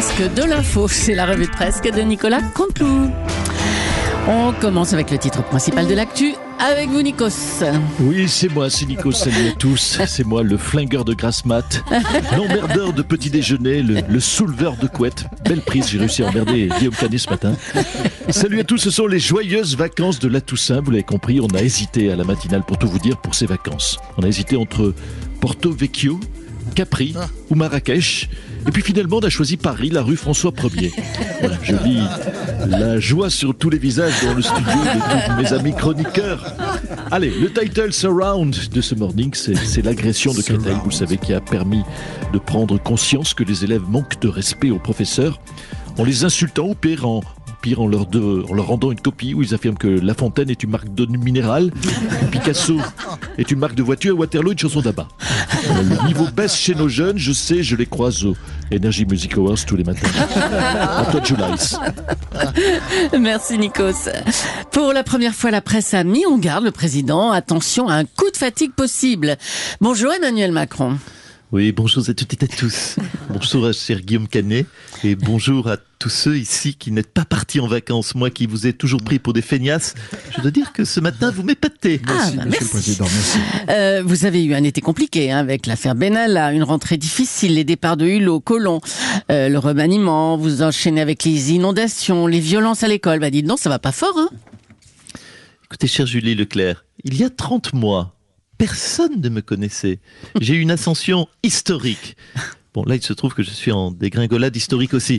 presque de l'info, c'est la revue de presse de Nicolas Cantelou. On commence avec le titre principal de l'actu, avec vous Nikos. Oui, c'est moi, c'est Nico, salut à tous. C'est moi, le flingueur de grasse mat, l'emmerdeur de petit déjeuner, le, le souleveur de couette. Belle prise, j'ai réussi à emmerder Guillaume Canet ce matin. Salut à tous, ce sont les joyeuses vacances de la Toussaint. Vous l'avez compris, on a hésité à la matinale pour tout vous dire pour ces vacances. On a hésité entre Porto Vecchio, Capri ou Marrakech. Et puis finalement, on a choisi Paris, la rue François 1er. Voilà, je lis la joie sur tous les visages dans le studio de tous mes amis chroniqueurs. Allez, le title Surround de ce morning, c'est l'agression de Créteil, vous savez, qui a permis de prendre conscience que les élèves manquent de respect aux professeurs en les insultant ou pire en, pire en leur, de- en leur rendant une copie où ils affirment que La Fontaine est une marque d'eau minérale, Picasso est une marque de voiture et Waterloo une chanson d'abat. Euh, Le niveau baisse chez nos jeunes, je sais, je les croise au Energy Music Awards tous les matins. À toi, Julius. Merci Nikos. Pour la première fois, la presse a mis en garde le président. Attention à un coup de fatigue possible. Bonjour Emmanuel Macron. Oui, bonjour à toutes et à tous. Bonjour à cher Guillaume Canet et bonjour à tous ceux ici qui n'êtes pas partis en vacances. Moi qui vous ai toujours pris pour des feignasses, je dois dire que ce matin vous m'épatez. Ah, bah, merci. Euh, vous avez eu un été compliqué hein, avec l'affaire Benalla, une rentrée difficile, les départs de Hulot, Colomb, euh, le remaniement, vous enchaînez avec les inondations, les violences à l'école. Bah dites non, ça va pas fort. Hein Écoutez, cher Julie Leclerc, il y a 30 mois, personne ne me connaissait. J'ai eu une ascension historique. Bon, là, il se trouve que je suis en dégringolade historique aussi.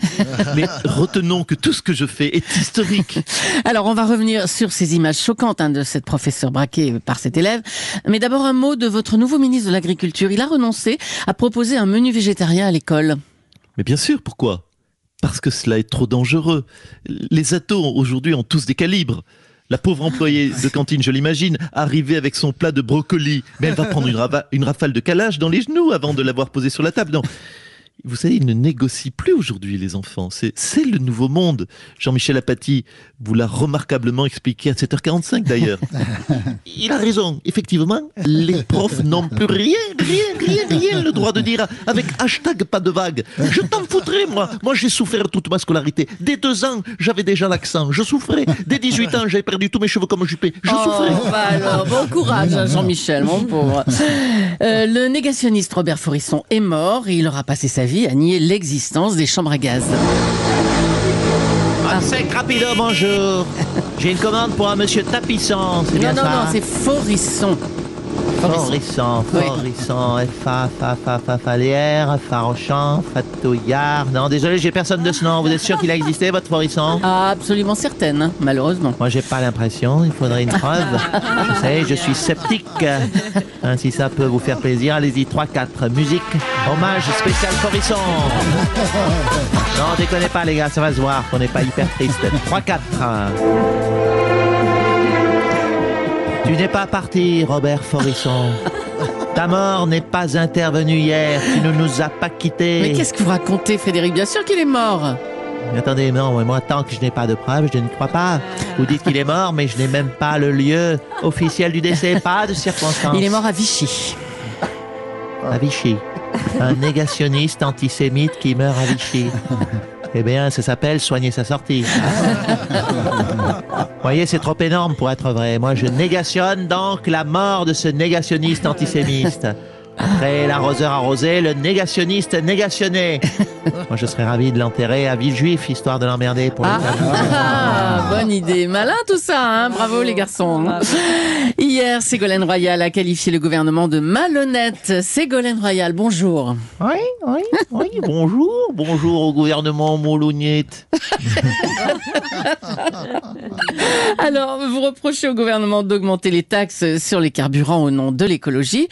Mais retenons que tout ce que je fais est historique. Alors, on va revenir sur ces images choquantes hein, de cette professeure braquée par cet élève. Mais d'abord, un mot de votre nouveau ministre de l'Agriculture. Il a renoncé à proposer un menu végétarien à l'école. Mais bien sûr, pourquoi? Parce que cela est trop dangereux. Les atos aujourd'hui ont tous des calibres. La pauvre employée de cantine, je l'imagine, arrivée avec son plat de brocoli, mais elle va prendre une, rafale de calage dans les genoux avant de l'avoir posé sur la table. Vous savez, ils ne négocient plus aujourd'hui, les enfants. C'est, le nouveau monde. Jean-Michel Apathy vous l'a remarquablement expliqué à 7h45 d'ailleurs. Il a raison. Effectivement, les profs n'ont plus rien, rien, rien, rien le droit de dire avec hashtag pas de vague. Je t'en foutrais, moi. Moi, j'ai souffert toute ma scolarité. Dès deux ans, j'avais déjà l'accent. Je souffrais. Dès 18 ans, j'avais perdu tous mes cheveux comme Juppé. Je souffrais. Oh, bah alors, bon courage, hein, Jean-Michel, mon pauvre. Euh, le négationniste Robert Forisson est mort et il aura passé sa vie à nier l'existence des chambres à gaz. Sec rapido, bonjour. J'ai une commande pour un monsieur tapissant, c'est Non, non, ça non, c'est Forisson. Forisson, Oui. Forisson, Fa, Fa, Fa, Fa, Falière, Farochant, Fatouillard. Non, désolé, j'ai personne de ce nom. Vous êtes sûr qu'il a existé, votre Forisson Ah, absolument certaine, hein, malheureusement. Moi, j'ai pas l'impression, il faudrait une preuve. Je sais, je suis sceptique. Hein, si ça peut vous faire plaisir, allez-y, 3-4. Musique, hommage spécial Forisson. Non, déconnez pas, les gars, ça va se voir qu'on n'est pas hyper triste. 3-4. Tu n'es pas parti, Robert Forisson. Ta mort n'est pas intervenue hier, tu ne nous as pas quittés. Mais qu'est-ce que vous racontez, Frédéric? Bien sûr qu'il est mort. Mais attendez, non, mais moi, tant que je n'ai pas de preuves, je ne crois pas. Vous dites qu'il est mort, mais je n'ai même pas le lieu officiel du décès, pas de circonstances. Il est mort à Vichy. à Vichy. Un négationniste antisémite qui meurt à Vichy. Eh bien, ça s'appelle soigner sa sortie. Vous voyez, c'est trop énorme pour être vrai. Moi, je négationne donc la mort de ce négationniste antisémite. Après l'arroseur arrosé, le négationniste négationné. Moi, je serais ravi de l'enterrer à Villejuif, histoire de l'emmerder pour les Ah, bonne idée. Malin tout ça, hein bravo les garçons. Hier, Ségolène Royal a qualifié le gouvernement de malhonnête. Ségolène Royal, bonjour. Oui, oui, oui, bonjour, bonjour au gouvernement Moulouniette. Alors, vous reprochez au gouvernement d'augmenter les taxes sur les carburants au nom de l'écologie.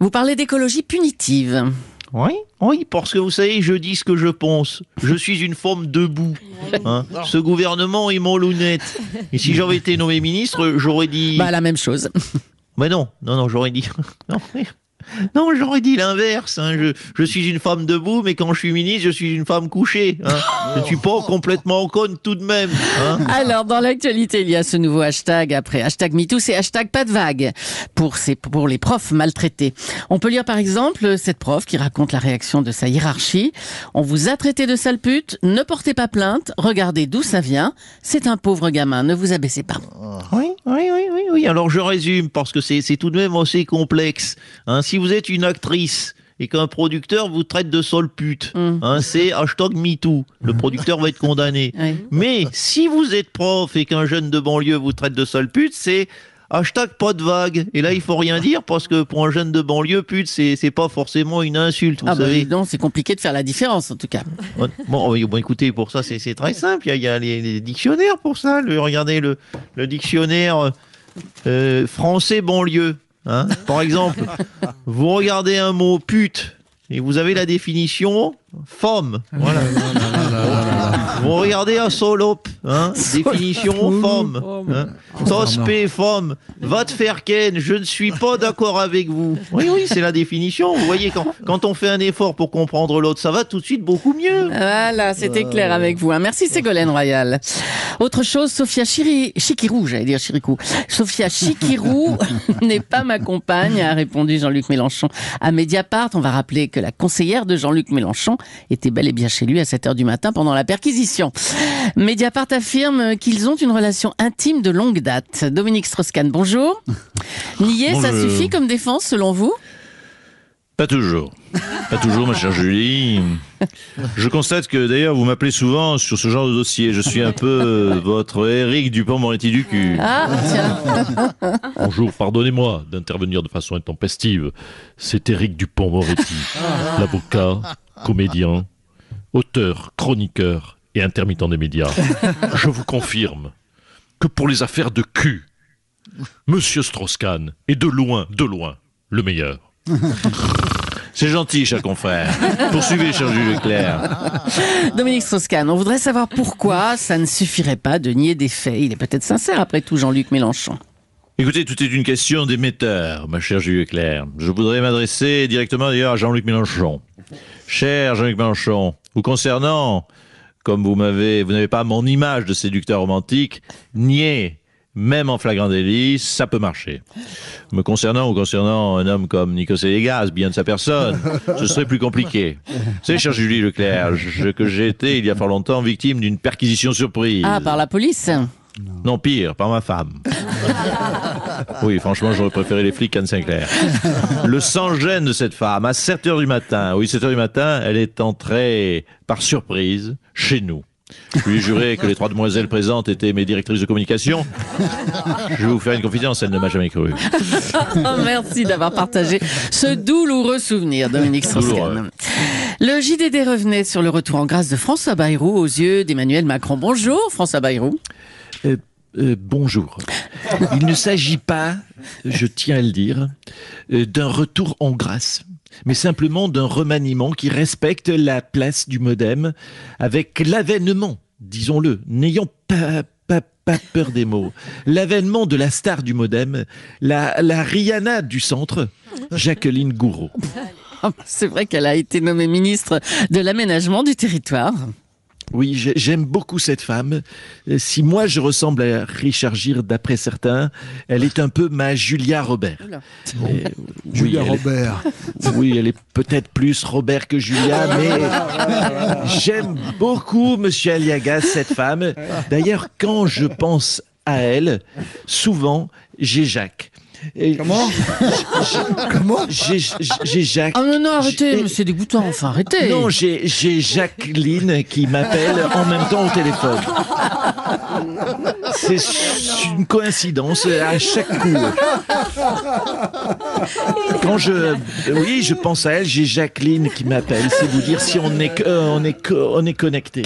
Vous parlez d'écologie punitive. Oui, oui, parce que vous savez, je dis ce que je pense. Je suis une forme debout. Hein. Ce gouvernement est mon lunette. Et si j'avais été nommé ministre, j'aurais dit... Bah, la même chose. Mais non, non, non, j'aurais dit... Non, mais- non, j'aurais dit l'inverse. hein. Je, je suis une femme debout, mais quand je suis ministre, je suis une femme couchée. hein. Je ne suis pas complètement conne tout de même. hein. Alors, dans l'actualité, il y a ce nouveau hashtag après hashtag MeToo, c'est hashtag pas de vague pour, ces, pour les profs maltraités. On peut lire par exemple cette prof qui raconte la réaction de sa hiérarchie. On vous a traité de sale pute, ne portez pas plainte, regardez d'où ça vient. C'est un pauvre gamin, ne vous abaissez pas. Oui, oui, oui, oui. Alors je résume parce que c'est tout de même assez complexe. Hein, si vous êtes une actrice et qu'un producteur vous traite de sale pute, Mm. hein, c'est hashtag MeToo. Le producteur va être condamné. Mais si vous êtes prof et qu'un jeune de banlieue vous traite de sale pute, c'est hashtag pas de vague. Et là, il faut rien dire parce que pour un jeune de banlieue, pute, c'est c'est pas forcément une insulte, vous Ah bah savez. non, c'est compliqué de faire la différence en tout cas. Bon, bon, bon, écoutez, pour ça, c'est c'est très simple. Il y a, il y a les, les dictionnaires pour ça. Le, regardez le, le dictionnaire euh, français banlieue. hein. Par exemple, vous regardez un mot pute et vous avez la définition femme. Vous regardez un solope, hein, définition femme. Hein. Tospé femme, va te faire ken, je ne suis pas d'accord avec vous. Oui, oui, c'est la définition. Vous voyez, quand, quand on fait un effort pour comprendre l'autre, ça va tout de suite beaucoup mieux. Voilà, c'était clair avec vous. hein. Merci Ségolène Royal. Autre chose, Sophia Chiri... Chikirou, j'allais dire Chiricou. Sophia Chikirou n'est pas ma compagne, a répondu Jean-Luc Mélenchon à Mediapart. On va rappeler que la conseillère de Jean-Luc Mélenchon était bel et bien chez lui à 7 heures du matin pendant la perquisition. Mediapart affirme qu'ils ont une relation intime de longue date. Dominique Strauss-Kahn, bonjour. Nier, ça suffit comme défense selon vous? Pas toujours. Pas toujours, ma chère Julie. Je constate que d'ailleurs, vous m'appelez souvent sur ce genre de dossier. Je suis un peu euh, votre Eric Dupont-Moretti du cul. Ah, tiens. Bonjour, pardonnez-moi d'intervenir de façon intempestive. C'est Eric Dupont-Moretti, l'avocat, comédien, auteur, chroniqueur et intermittent des médias. Je vous confirme que pour les affaires de cul, Monsieur Strauss-Kahn est de loin, de loin, le meilleur. C'est gentil, cher confrère. Poursuivez, cher Jules Leclerc. Dominique Strauss-Kahn, on voudrait savoir pourquoi ça ne suffirait pas de nier des faits. Il est peut-être sincère après tout, Jean-Luc Mélenchon. Écoutez, tout est une question d'émetteur, ma chère Julie Leclerc. Je voudrais m'adresser directement d'ailleurs à Jean-Luc Mélenchon. Cher Jean-Luc Mélenchon, vous concernant, comme vous m'avez, vous n'avez pas mon image de séducteur romantique, nier, même en flagrant délit, ça peut marcher. Me concernant ou concernant un homme comme Nikos Légas, bien de sa personne, ce serait plus compliqué. Savez, cher Julie Leclerc, je- que j'ai été il y a fort longtemps victime d'une perquisition surprise. Ah, par la police Non, pire, par ma femme. Oui, franchement, j'aurais préféré les flics qu'Anne Sinclair. Le sans-gêne de cette femme, à 7 heures du matin, oui, 7 heures du matin, elle est entrée par surprise chez nous. Je lui ai juré que les trois demoiselles présentes étaient mes directrices de communication. Je vais vous faire une confidence, elle ne m'a jamais cru. Oh, Merci d'avoir partagé ce douloureux souvenir, Dominique Strauss-Kahn. Le JDD revenait sur le retour en grâce de François Bayrou aux yeux d'Emmanuel Macron. Bonjour, François Bayrou. Euh, euh, bonjour. Il ne s'agit pas, je tiens à le dire, euh, d'un retour en grâce, mais simplement d'un remaniement qui respecte la place du modem avec l'avènement, disons-le, pas, pas peur des mots, l'avènement de la star du modem, la, la Rihanna du centre, Jacqueline Gouraud. Ah, C'est vrai qu'elle a été nommée ministre de l'aménagement du territoire. Oui, j'ai- j'aime beaucoup cette femme. Euh, Si moi je ressemble à Richard Gere d'après certains, elle est un peu ma Julia Robert. Euh, oui, Julia est- Robert. oui, elle est peut-être plus Robert que Julia, mais j'aime beaucoup Monsieur Aliagas, cette femme. D'ailleurs, quand je pense à elle, souvent j'ai Jacques. Et Comment Comment J'ai Jacques. Ah non, non, arrêtez, mais c'est dégoûtant, enfin, arrêtez. Non, j'ai Jacqueline qui m'appelle en même temps au téléphone. C'est une coïncidence à chaque coup. Quand je, oui, je pense à elle, j'ai Jacqueline qui m'appelle. C'est vous dire si on est, euh, on est, on est connecté.